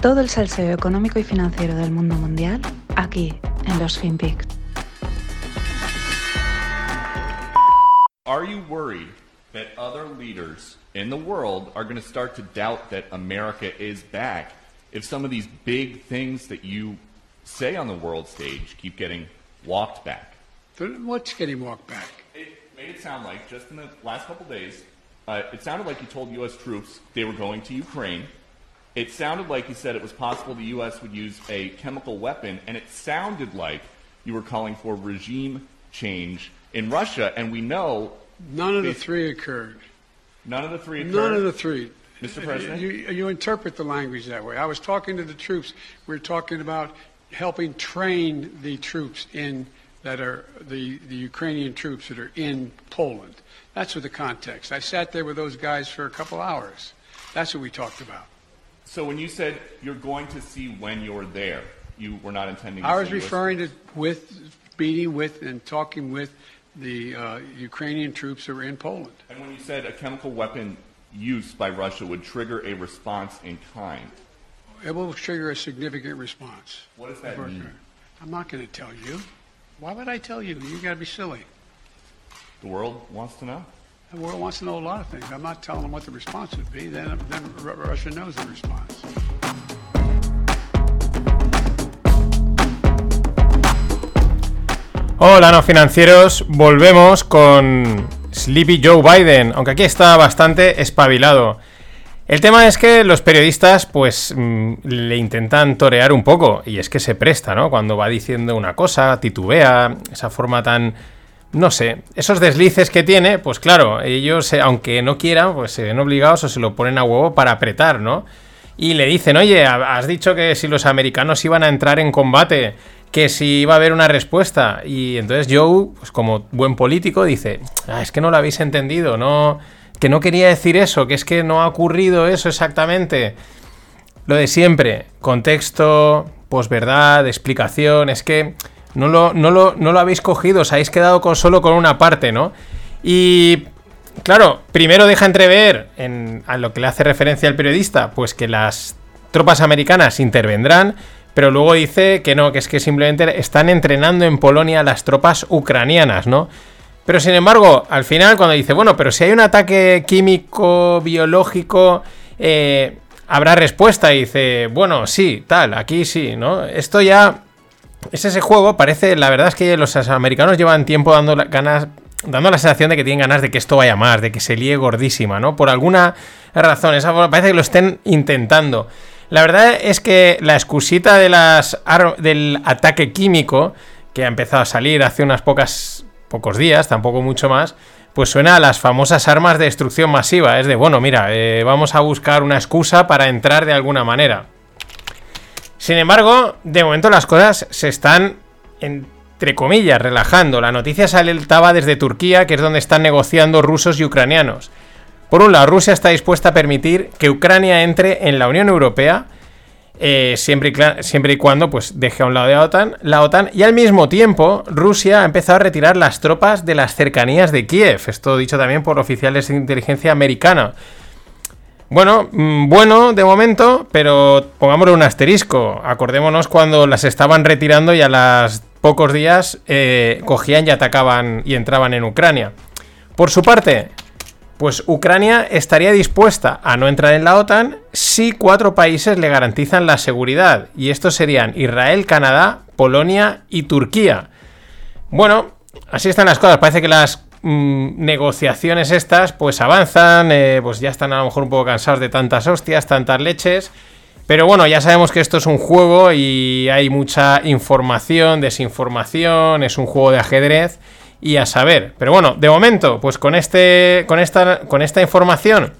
Todo el salseo económico y financiero del mundo mundial aquí en los FinPix. Are you worried that other leaders in the world are going to start to doubt that America is back if some of these big things that you say on the world stage keep getting walked back? What's getting walked back? It made it sound like just in the last couple days, uh, it sounded like you told U.S. troops they were going to Ukraine it sounded like you said it was possible the U.S. would use a chemical weapon, and it sounded like you were calling for regime change in Russia, and we know. None of the three occurred. None of the three occurred? None of the three. Mr. President? You, you interpret the language that way. I was talking to the troops. We are talking about helping train the troops in that are the, the Ukrainian troops that are in Poland. That's what the context. I sat there with those guys for a couple hours. That's what we talked about. So when you said you're going to see when you're there, you were not intending. I was referring to with meeting with and talking with the uh, Ukrainian troops who are in Poland. And when you said a chemical weapon use by Russia would trigger a response in kind, it will trigger a significant response. What does that mean? I'm not going to tell you. Why would I tell you? You got to be silly. The world wants to know. The world wants to know a lot of things. I'm not telling them what the response would be. Then. Hola, no financieros. Volvemos con Sleepy Joe Biden, aunque aquí está bastante espabilado. El tema es que los periodistas, pues, mm, le intentan torear un poco, y es que se presta, ¿no? Cuando va diciendo una cosa, titubea, esa forma tan no sé, esos deslices que tiene, pues claro, ellos, eh, aunque no quieran, pues se ven obligados o se lo ponen a huevo para apretar, ¿no? Y le dicen, oye, has dicho que si los americanos iban a entrar en combate, que si iba a haber una respuesta. Y entonces Joe, pues como buen político, dice, ah, es que no lo habéis entendido, no, que no quería decir eso, que es que no ha ocurrido eso exactamente. Lo de siempre, contexto, posverdad, explicación, es que no lo, no lo, habéis cogido, os habéis quedado solo con una parte, ¿no? Y claro, primero deja entrever en, a lo que le hace referencia el periodista, pues que las tropas americanas intervendrán, pero luego dice que no, que es que simplemente están entrenando en Polonia las tropas ucranianas, ¿no? Pero sin embargo, al final cuando dice, bueno, pero si hay un ataque químico, biológico, eh, habrá respuesta, dice, bueno, sí, tal, aquí sí, ¿no? Esto ya es ese juego, parece, la verdad es que los americanos llevan tiempo dando ganas, dando la sensación de que tienen ganas de que esto vaya más, de que se líe gordísima, ¿no? Por alguna razón, parece que lo estén intentando. La verdad es que la excusita de las del ataque químico, que ha empezado a salir hace unas pocas pocos días, tampoco mucho más, pues suena a las famosas armas de destrucción masiva. Es de, bueno, mira, eh, vamos a buscar una excusa para entrar de alguna manera. Sin embargo, de momento las cosas se están, entre comillas, relajando. La noticia saltaba desde Turquía, que es donde están negociando rusos y ucranianos. Por un lado, Rusia está dispuesta a permitir que Ucrania entre en la Unión Europea, eh, siempre, y siempre, y cuando pues, deje a un lado de la OTAN, la OTAN, y al mismo tiempo Rusia ha empezado a retirar las tropas de las cercanías de Kiev, esto dicho también por oficiales de inteligencia americana. Bueno, mm, bueno de momento, pero pongámosle un asterisco. Acordémonos cuando las estaban retirando y a los pocos días eh, cogían y atacaban y entraban en Ucrania. Por su parte, pues Ucrania estaría dispuesta a no entrar en la OTAN si cuatro países le garantizan la seguridad. Y estos serían Israel, Canadá, Polonia y Turquía. Bueno, así están las cosas. Parece que las Mm, negociaciones estas pues avanzan, eh, pues ya están a lo mejor un poco cansados de tantas hostias, tantas leches. Pero bueno, ya sabemos que esto es un juego y hay mucha información, desinformación, es un juego de ajedrez y a saber. Pero bueno, de momento, pues con, este, con, esta, con esta información,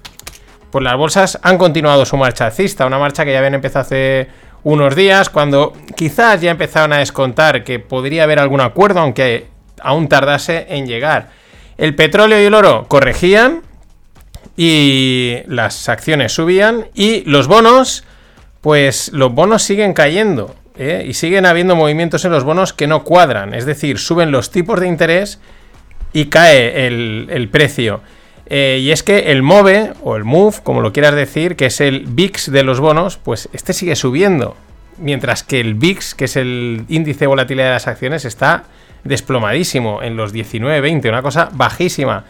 pues las bolsas han continuado su marcha alcista, una marcha que ya habían empezado hace unos días, cuando quizás ya empezaron a descontar que podría haber algún acuerdo, aunque aún tardase en llegar. El petróleo y el oro corregían y las acciones subían y los bonos, pues los bonos siguen cayendo ¿eh? y siguen habiendo movimientos en los bonos que no cuadran, es decir, suben los tipos de interés y cae el, precio. Eh, y es que el MOVE, o el MOVE, como lo quieras decir, que es el VIX de los bonos, pues este sigue subiendo. Mientras que el VIX, que es el índice de volatilidad de las acciones, está desplomadísimo en los 19-20, una cosa bajísima.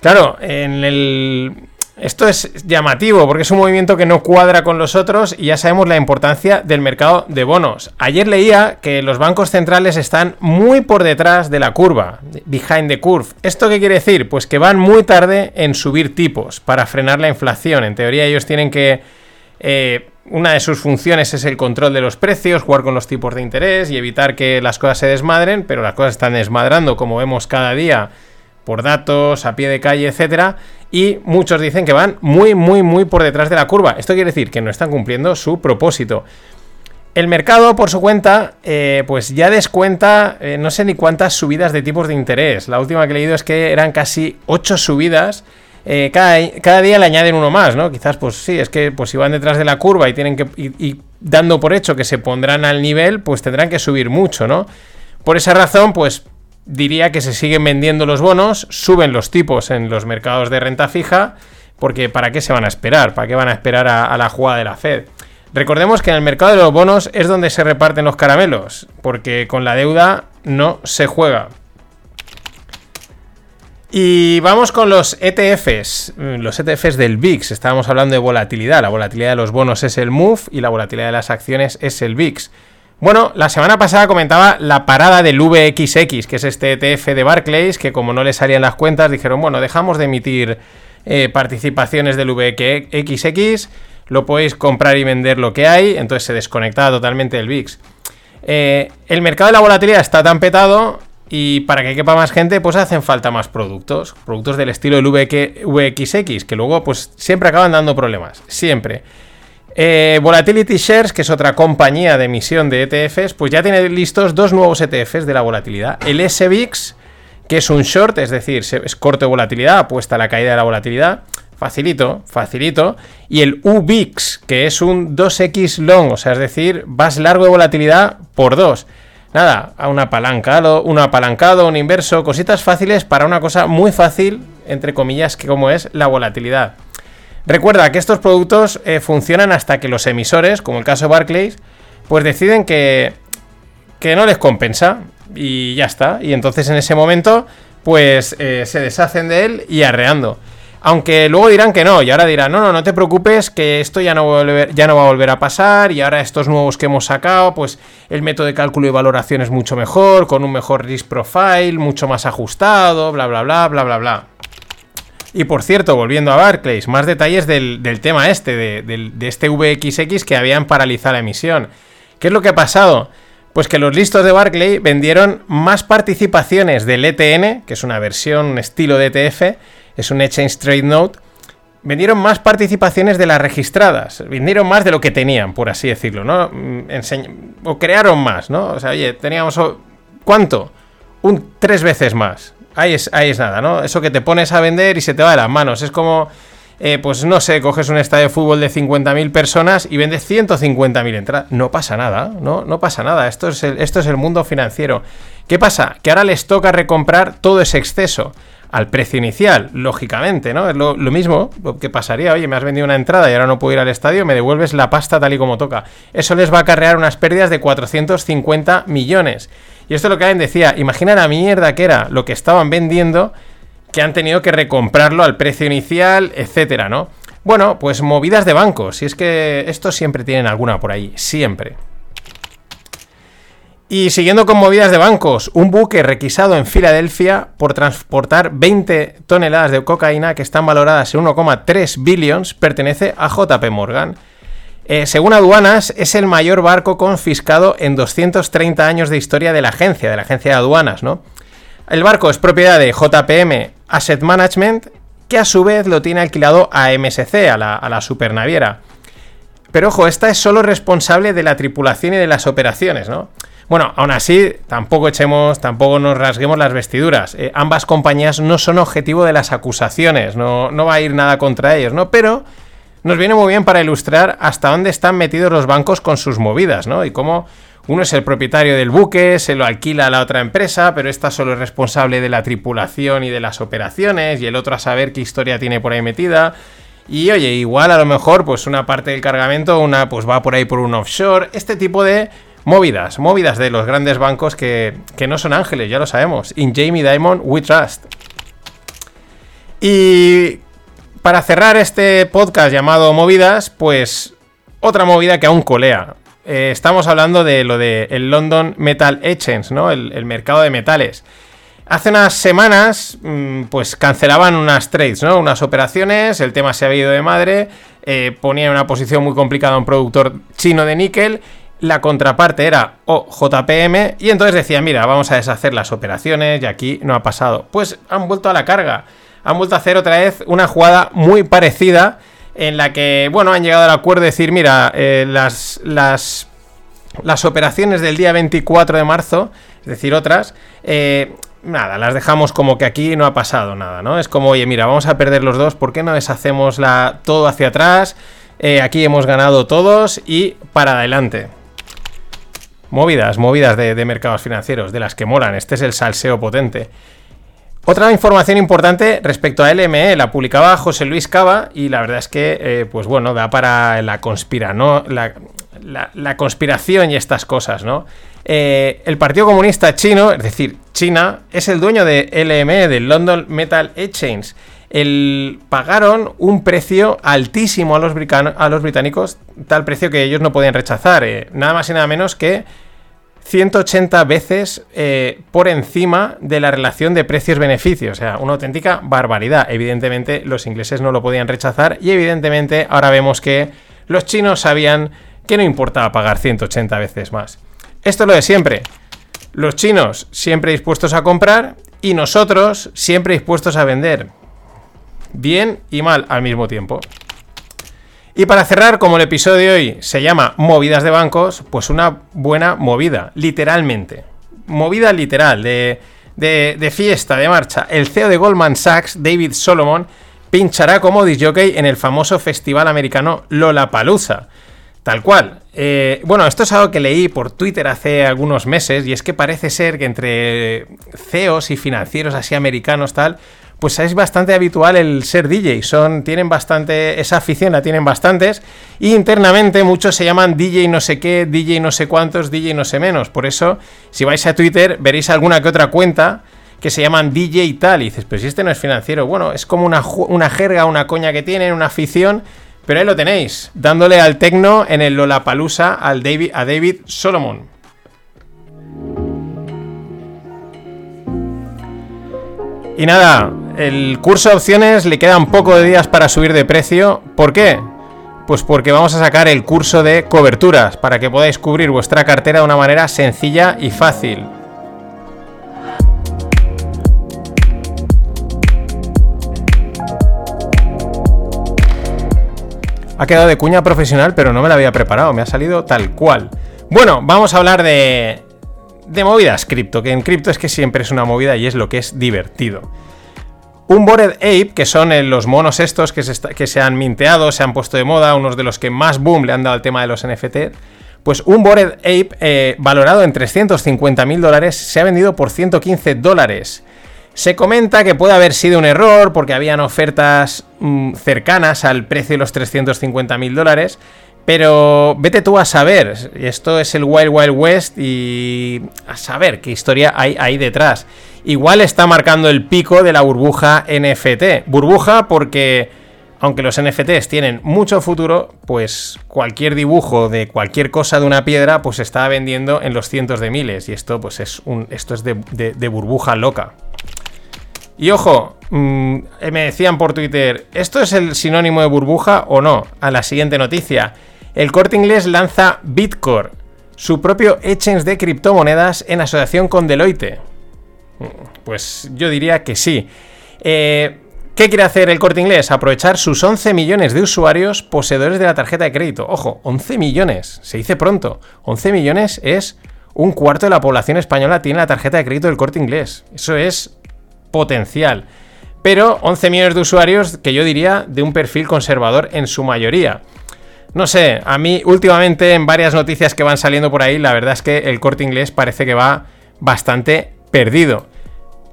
Claro, en el, esto es llamativo porque es un movimiento que no cuadra con los otros y ya sabemos la importancia del mercado de bonos. Ayer leía que los bancos centrales están muy por detrás de la curva, behind the curve. ¿Esto qué quiere decir? Pues que van muy tarde en subir tipos para frenar la inflación. En teoría ellos tienen que... Eh, una de sus funciones es el control de los precios, jugar con los tipos de interés y evitar que las cosas se desmadren, pero las cosas están desmadrando como vemos cada día por datos, a pie de calle, etcétera, y muchos dicen que van muy, muy, muy por detrás de la curva. Esto quiere decir que no están cumpliendo su propósito. El mercado, por su cuenta, eh, pues ya descuenta eh, no sé ni cuántas subidas de tipos de interés. La última que he leído es que eran casi 8 subidas. Eh, cada, día le añaden uno más, ¿no? Quizás, pues sí, es que pues si van detrás de la curva y tienen que. y dando por hecho que se pondrán al nivel, pues tendrán que subir mucho, ¿no? Por esa razón, pues diría que se siguen vendiendo los bonos, suben los tipos en los mercados de renta fija, porque ¿para qué se van a esperar? ¿Para qué van a esperar a, la jugada de la Fed? Recordemos que en el mercado de los bonos es donde se reparten los caramelos, porque con la deuda no se juega. Y vamos con los ETFs, los ETFs del VIX. Estábamos hablando de volatilidad. La volatilidad de los bonos es el MOVE y la volatilidad de las acciones es el VIX. Bueno, la semana pasada comentaba la parada del VXX, que es este ETF de Barclays, que como no le salían las cuentas, dijeron, bueno, dejamos de emitir eh, participaciones del VXX, lo podéis comprar y vender lo que hay, entonces se desconectaba totalmente del VIX. Eh, el mercado de la volatilidad está tan petado y para que quepa más gente, pues hacen falta más productos, productos del estilo del VXX, que luego pues siempre acaban dando problemas, siempre. Eh, Volatility Shares, que es otra compañía de emisión de ETFs, pues ya tiene listos dos nuevos ETFs de la volatilidad. El SVIX, que es un short, es decir, es corto de volatilidad, apuesta a la caída de la volatilidad. Facilito, facilito. Y el UVIX, que es un 2X long, o sea, es decir, vas largo de volatilidad por 2. Nada, a un apalancado, un apalancado, un inverso, cositas fáciles para una cosa muy fácil, entre comillas, que como es la volatilidad. Recuerda que estos productos eh, funcionan hasta que los emisores, como el caso de Barclays, pues deciden que, que no les compensa y ya está. Y entonces en ese momento, pues eh, se deshacen de él y arreando. Aunque luego dirán que no, y ahora dirán, no, no, no te preocupes, que esto ya no, ya no va a volver a pasar, y ahora estos nuevos que hemos sacado, pues el método de cálculo y valoración es mucho mejor, con un mejor risk profile, mucho más ajustado, bla, bla, bla, bla, bla, bla. Y por cierto, volviendo a Barclays, más detalles del, tema este, de, este VXX que habían paralizado la emisión. ¿Qué es lo que ha pasado? Pues que los listos de Barclay vendieron más participaciones del ETN, que es una versión, un estilo de ETF, es un Exchange Trade Note, vendieron más participaciones de las registradas, vendieron más de lo que tenían, por así decirlo, ¿no? Mm, o crearon más, ¿no? O sea, oye, teníamos... ¿Cuánto? Un tres veces más ahí es, ahí es nada, ¿no? Eso que te pones a vender y se te va de las manos. Es como, eh, pues no sé, coges un estadio de fútbol de 50.000 personas y vendes 150.000 entradas. No pasa nada, ¿no? No pasa nada. Esto es, el, esto es el mundo financiero. ¿Qué pasa? Que ahora les toca recomprar todo ese exceso al precio inicial, lógicamente, ¿no? Es lo, lo, mismo que pasaría, oye, me has vendido una entrada y ahora no puedo ir al estadio, me devuelves la pasta tal y como toca. Eso les va a acarrear unas pérdidas de 450 millones. Y esto es lo que alguien decía, imagina la mierda que era lo que estaban vendiendo, que han tenido que recomprarlo al precio inicial, etcétera, ¿no? Bueno, pues movidas de bancos, y es que estos siempre tienen alguna por ahí, siempre. Y siguiendo con movidas de bancos, un buque requisado en Filadelfia por transportar 20 toneladas de cocaína que están valoradas en 1,3 billions pertenece a JP Morgan. Eh, según aduanas, es el mayor barco confiscado en 230 años de historia de la agencia, de la agencia de aduanas, ¿no? El barco es propiedad de JPM Asset Management, que a su vez lo tiene alquilado a MSC, a la, a la supernaviera. Pero ojo, esta es solo responsable de la tripulación y de las operaciones, ¿no? Bueno, aún así, tampoco echemos, tampoco nos rasguemos las vestiduras. Eh, ambas compañías no son objetivo de las acusaciones, no, no va a ir nada contra ellos, ¿no? Pero nos viene muy bien para ilustrar hasta dónde están metidos los bancos con sus movidas, ¿no? Y cómo Uno es el propietario del buque, se lo alquila a la otra empresa, pero esta solo es responsable de la tripulación y de las operaciones, y el otro a saber qué historia tiene por ahí metida. Y oye, igual a lo mejor, pues una parte del cargamento, una pues va por ahí por un offshore. Este tipo de movidas, movidas de los grandes bancos que, que no son ángeles, ya lo sabemos. In Jamie Dimon, we trust. Y para cerrar este podcast llamado Movidas, pues otra movida que aún colea. Eh, estamos hablando de lo de el London Metal Exchange, ¿no? El, mercado de metales. Hace unas semanas, mm, pues cancelaban unas trades, ¿no? Unas operaciones, el tema se había ido de madre, eh, ponía en una posición muy complicada a un productor chino de níquel, la contraparte era OJPM, y entonces decía, mira, vamos a deshacer las operaciones, y aquí no ha pasado. Pues han vuelto a la carga, han vuelto a hacer otra vez una jugada muy parecida en la que, bueno, han llegado al acuerdo de decir, mira, eh, las, las, las operaciones del día 24 de marzo, es decir, otras, eh, nada, las dejamos como que aquí no ha pasado nada, ¿no? Es como, oye, mira, vamos a perder los dos, ¿por qué no deshacemos la, todo hacia atrás? Eh, aquí hemos ganado todos y para adelante. Movidas, movidas de, mercados financieros, de las que molan. Este es el salseo potente. Otra información importante respecto a LME la publicaba José Luis Cava y la verdad es que, eh, pues bueno, da para la conspira, ¿no? La, conspiración y estas cosas, ¿no? Eh, el Partido Comunista Chino, es decir, China, es el dueño de LME, del London Metal Exchange. El, pagaron un precio altísimo a los, británicos, tal precio que ellos no podían rechazar, eh, nada más y nada menos que 180 veces eh, por encima de la relación de precios-beneficios. O sea, una auténtica barbaridad. Evidentemente los ingleses no lo podían rechazar y evidentemente ahora vemos que los chinos sabían que no importaba pagar 180 veces más. Esto es lo de siempre. Los chinos siempre dispuestos a comprar y nosotros siempre dispuestos a vender. Bien y mal al mismo tiempo. Y para cerrar, como el episodio de hoy se llama Movidas de bancos, pues una buena movida, literalmente. Movida literal, de, de, fiesta, de marcha. El CEO de Goldman Sachs, David Solomon, pinchará como disjockey en el famoso festival americano Lollapalooza. Tal cual. Eh, bueno, esto es algo que leí por Twitter hace algunos meses y es que parece ser que entre CEOs y financieros así americanos tal, pues es bastante habitual el ser DJ. Son, tienen bastante, esa afición la tienen bastantes. Y internamente muchos se llaman DJ no sé qué, DJ no sé cuántos, DJ no sé menos. Por eso, si vais a Twitter, veréis alguna que otra cuenta que se llaman DJ y tal. Y dices, pero si este no es financiero. Bueno, es como una, una jerga, una coña que tienen, una afición. Pero ahí lo tenéis, dándole al tecno en el Lollapalooza al David, a David Solomon. Y nada, el curso de opciones le quedan pocos días para subir de precio. ¿Por qué? Pues porque vamos a sacar el curso de coberturas para que podáis cubrir vuestra cartera de una manera sencilla y fácil. Ha quedado de cuña profesional, pero no me la había preparado, me ha salido tal cual. Bueno, vamos a hablar de, de movidas cripto, que en cripto es que siempre es una movida y es lo que es divertido. Un Bored Ape, que son eh, los monos estos que se, que se han minteado, se han puesto de moda, unos de los que más boom le han dado al tema de los NFT, pues un Bored Ape eh, valorado en 350 mil dólares se ha vendido por 115 dólares. Se comenta que puede haber sido un error porque habían ofertas mm, cercanas al precio de los 350 mil dólares, pero vete tú a saber, esto es el Wild Wild West y a saber qué historia hay ahí detrás igual está marcando el pico de la burbuja NFT. Burbuja porque, aunque los NFTs tienen mucho futuro, pues cualquier dibujo de cualquier cosa de una piedra, pues está vendiendo en los cientos de miles. Y esto, pues es un. Esto es de, burbuja loca. Y ojo, mm, me decían por Twitter, ¿esto es el sinónimo de burbuja o no? A la siguiente noticia. El corte inglés lanza Bitcore, su propio exchange de criptomonedas en asociación con Deloitte. Pues yo diría que sí. Eh, ¿Qué quiere hacer el corte inglés? Aprovechar sus 11 millones de usuarios poseedores de la tarjeta de crédito. Ojo, 11 millones, se dice pronto. 11 millones es un cuarto de la población española tiene la tarjeta de crédito del corte inglés. Eso es potencial. Pero 11 millones de usuarios que yo diría de un perfil conservador en su mayoría. No sé, a mí últimamente en varias noticias que van saliendo por ahí, la verdad es que el corte inglés parece que va bastante perdido.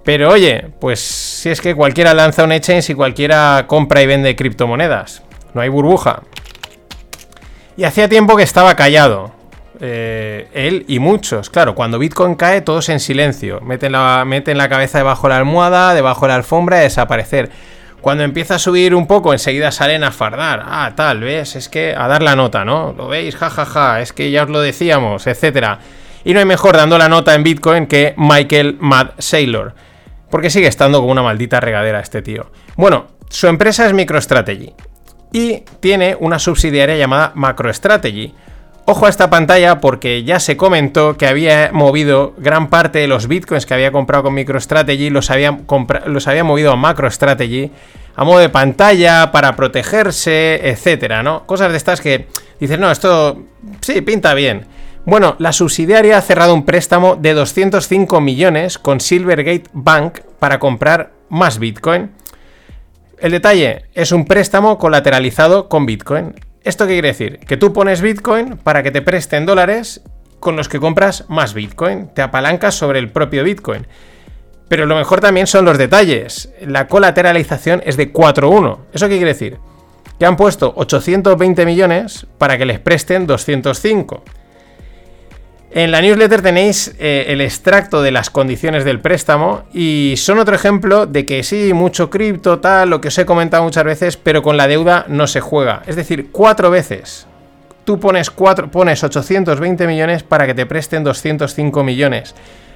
Pero oye, pues si es que cualquiera lanza un exchange y cualquiera compra y vende criptomonedas. No hay burbuja. Y hacía tiempo que estaba callado. Eh, él y muchos. Claro, cuando Bitcoin cae, todos en silencio. Meten la, meten la cabeza debajo de la almohada, debajo de la alfombra, a desaparecer. Cuando empieza a subir un poco, enseguida salen a fardar. Ah, tal, ¿ves? Es que a dar la nota, ¿no? ¿Lo veis? Ja, ja, ja. Es que ya os lo decíamos, etcétera. Y no hay mejor dando la nota en Bitcoin que Michael Mad Saylor. Porque sigue estando como una maldita regadera este tío. Bueno, su empresa es MicroStrategy. Y tiene una subsidiaria llamada MacroStrategy Ojo a esta pantalla porque ya se comentó que había movido gran parte de los bitcoins que había comprado con MicroStrategy, los había, los había movido a MacroStrategy a modo de pantalla para protegerse, etcétera, ¿no? Cosas de estas que dices, no, esto sí, pinta bien. Bueno, la subsidiaria ha cerrado un préstamo de 205 millones con Silvergate Bank para comprar más Bitcoin. El detalle es un préstamo colateralizado con Bitcoin. ¿Esto qué quiere decir? Que tú pones Bitcoin para que te presten dólares con los que compras más Bitcoin. Te apalancas sobre el propio Bitcoin. Pero lo mejor también son los detalles. La colateralización es de 4-1. ¿Eso qué quiere decir? Que han puesto 820 millones para que les presten 205. En la newsletter tenéis eh, el extracto de las condiciones del préstamo y son otro ejemplo de que sí, mucho cripto, tal, lo que os he comentado muchas veces, pero con la deuda no se juega. Es decir, cuatro veces. Tú pones, cuatro, pones 820 millones para que te presten 205 millones.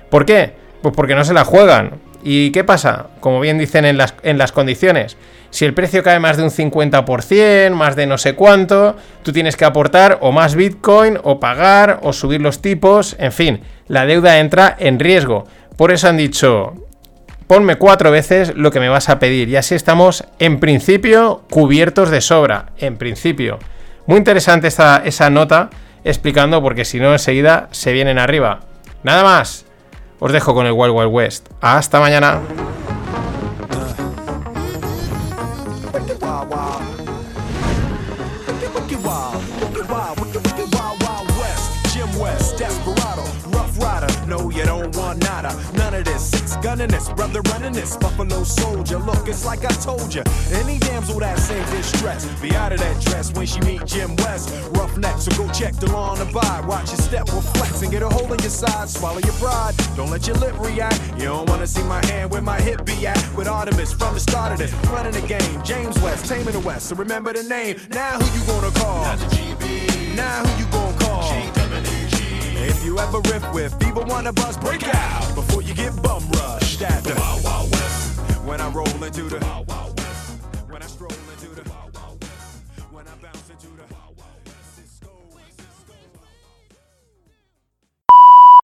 ¿Por qué? Pues porque no se la juegan. ¿Y qué pasa? Como bien dicen en las, en las condiciones, si el precio cae más de un 50%, más de no sé cuánto, tú tienes que aportar o más Bitcoin, o pagar, o subir los tipos, en fin, la deuda entra en riesgo. Por eso han dicho, ponme cuatro veces lo que me vas a pedir, y así estamos, en principio, cubiertos de sobra, en principio. Muy interesante esta, esa nota explicando, porque si no, enseguida se vienen arriba. Nada más. Os dejo con el Wild Wild West. Hasta mañana. Gunning this, brother running this. Buffalo soldier, look, it's like I told you. Any damsel that's in distress, be out of that dress when she meet Jim West. Rough neck, so go check the law and abide. Watch your step will flex and get a hole in your side. Swallow your pride, don't let your lip react. You don't wanna see my hand where my hip be at. With Artemis from the start of this, running the game. James West, taming the West, so remember the name. Now who you gonna call? Now the GB. Now who you gonna call? If you ever riff with fever, one of us break out before you get bum rushed at the Wild Wild West. When I roll into the Wild Wild